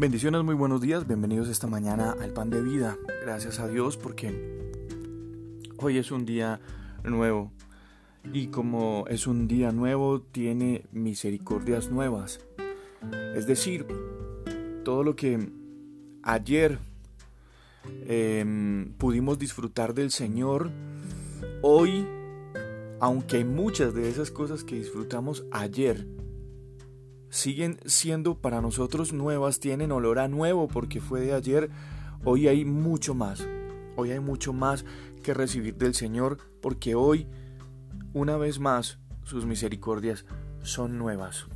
Bendiciones, muy buenos días, bienvenidos esta mañana al pan de vida. Gracias a Dios porque hoy es un día nuevo y como es un día nuevo tiene misericordias nuevas. Es decir, todo lo que ayer em, pudimos disfrutar del Señor, hoy, aunque muchas de esas cosas que disfrutamos ayer siguen siendo para nosotros nuevas, tienen olor a nuevo porque fue de ayer, hoy hay mucho más. Hoy hay mucho más que recibir del Señor porque hoy, una vez más, sus misericordias son nuevas.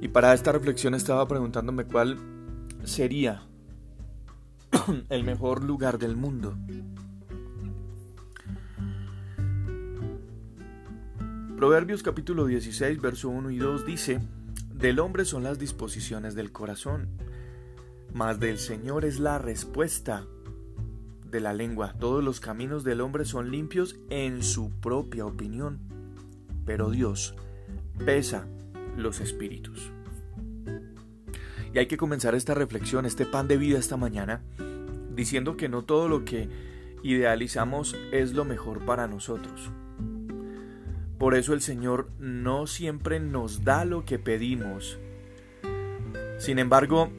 Y para esta reflexión estaba preguntándome cuál sería el mejor lugar del mundo. Proverbios capítulo 16, verso 1 y 2 dice, Del hombre son las disposiciones del corazón, mas del Señor es la respuesta de la lengua. Todos los caminos del hombre son limpios en su propia opinión, pero Dios pesa los espíritus. Y hay que comenzar esta reflexión, este pan de vida esta mañana, diciendo que no todo lo que idealizamos es lo mejor para nosotros. Por eso el Señor no siempre nos da lo que pedimos. Sin embargo,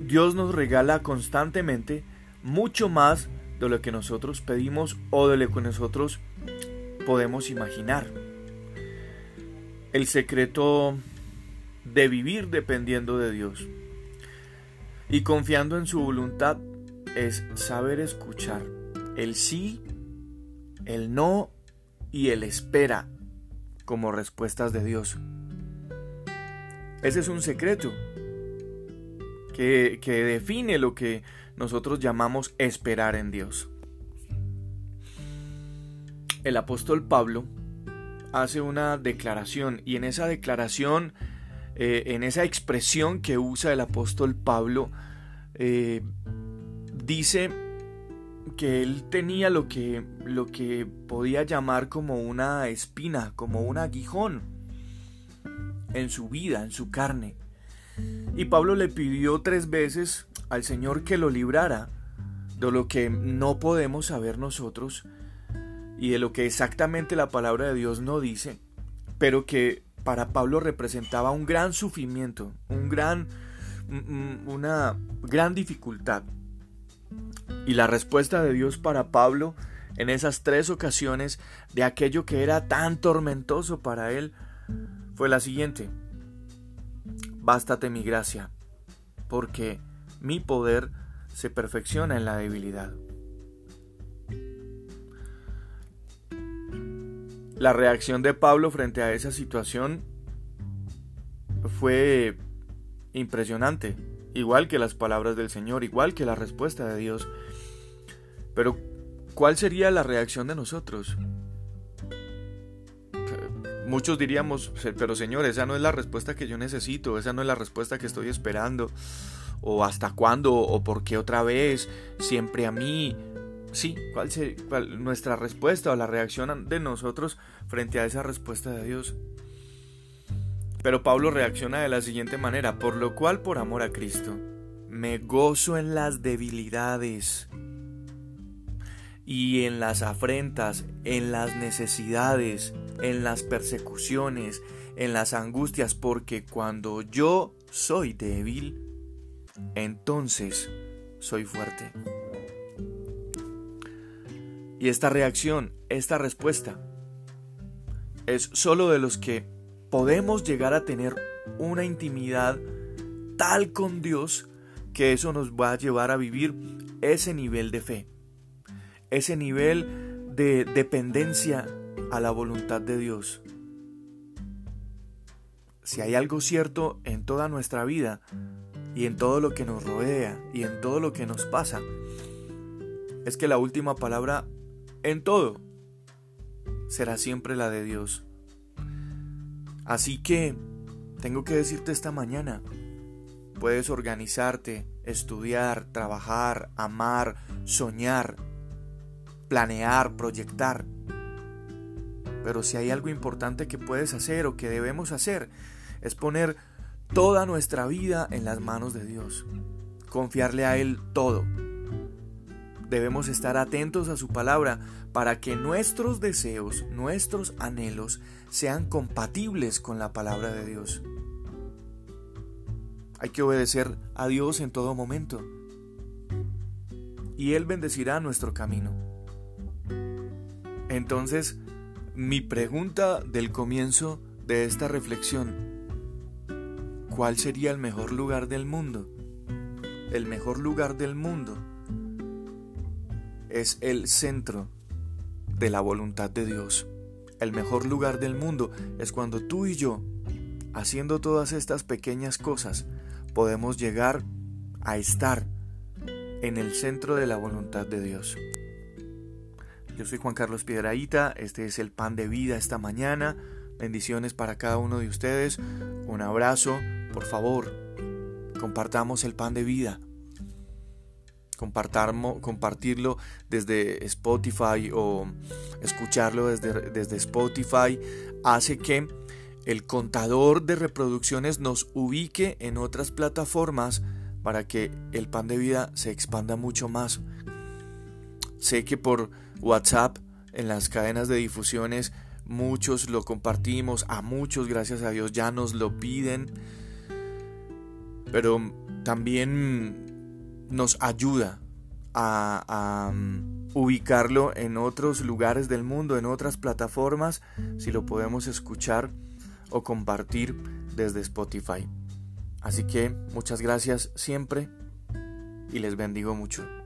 Dios nos regala constantemente mucho más de lo que nosotros pedimos o de lo que nosotros podemos imaginar. El secreto de vivir dependiendo de Dios y confiando en su voluntad es saber escuchar el sí, el no y el espera como respuestas de Dios. Ese es un secreto que, define lo que nosotros llamamos esperar en Dios. El apóstol Pablo hace una declaración y en esa declaración, eh, en esa expresión que usa el apóstol Pablo, eh, dice que él tenía lo que, lo que podía llamar como una espina, como un aguijón en su vida, en su carne. Y Pablo le pidió tres veces al Señor que lo librara de lo que no podemos saber nosotros y de lo que exactamente la palabra de Dios no dice, pero que para Pablo representaba un gran sufrimiento, un gran, una gran dificultad. Y la respuesta de Dios para Pablo en esas tres ocasiones de aquello que era tan tormentoso para él fue la siguiente. Bástate mi gracia, porque mi poder se perfecciona en la debilidad. La reacción de Pablo frente a esa situación fue impresionante, igual que las palabras del Señor, igual que la respuesta de Dios. Pero, ¿cuál sería la reacción de nosotros? Muchos diríamos, pero Señor, esa no es la respuesta que yo necesito, esa no es la respuesta que estoy esperando, o hasta cuándo, o por qué otra vez, siempre a mí. Sí, ¿cuál sería nuestra respuesta o la reacción de nosotros frente a esa respuesta de Dios? Pero Pablo reacciona de la siguiente manera, por lo cual por amor a Cristo, me gozo en las debilidades y en las afrentas, en las necesidades, en las persecuciones, en las angustias, porque cuando yo soy débil, entonces soy fuerte. Y esta reacción, esta respuesta, es solo de los que podemos llegar a tener una intimidad tal con Dios que eso nos va a llevar a vivir ese nivel de fe ese nivel de dependencia a la voluntad de Dios. Si hay algo cierto en toda nuestra vida y en todo lo que nos rodea y en todo lo que nos pasa, es que la última palabra en todo será siempre la de Dios. Así que tengo que decirte esta mañana, puedes organizarte, estudiar, trabajar, amar, soñar, planear, proyectar. Pero si hay algo importante que puedes hacer o que debemos hacer, es poner toda nuestra vida en las manos de Dios, confiarle a Él todo. Debemos estar atentos a su palabra para que nuestros deseos, nuestros anhelos sean compatibles con la palabra de Dios. Hay que obedecer a Dios en todo momento. Y Él bendecirá nuestro camino. Entonces, mi pregunta del comienzo de esta reflexión, ¿cuál sería el mejor lugar del mundo? El mejor lugar del mundo es el centro de la voluntad de Dios. El mejor lugar del mundo es cuando tú y yo, haciendo todas estas pequeñas cosas, podemos llegar a estar en el centro de la voluntad de Dios. Yo soy Juan Carlos Piedraíta, este es el pan de vida esta mañana. Bendiciones para cada uno de ustedes. Un abrazo, por favor. Compartamos el pan de vida. Compartirlo desde Spotify o escucharlo desde, desde Spotify hace que el contador de reproducciones nos ubique en otras plataformas para que el pan de vida se expanda mucho más. Sé que por WhatsApp, en las cadenas de difusiones, muchos lo compartimos, a muchos, gracias a Dios, ya nos lo piden, pero también nos ayuda a, um, ubicarlo en otros lugares del mundo, en otras plataformas, si lo podemos escuchar o compartir desde Spotify. Así que muchas gracias siempre y les bendigo mucho.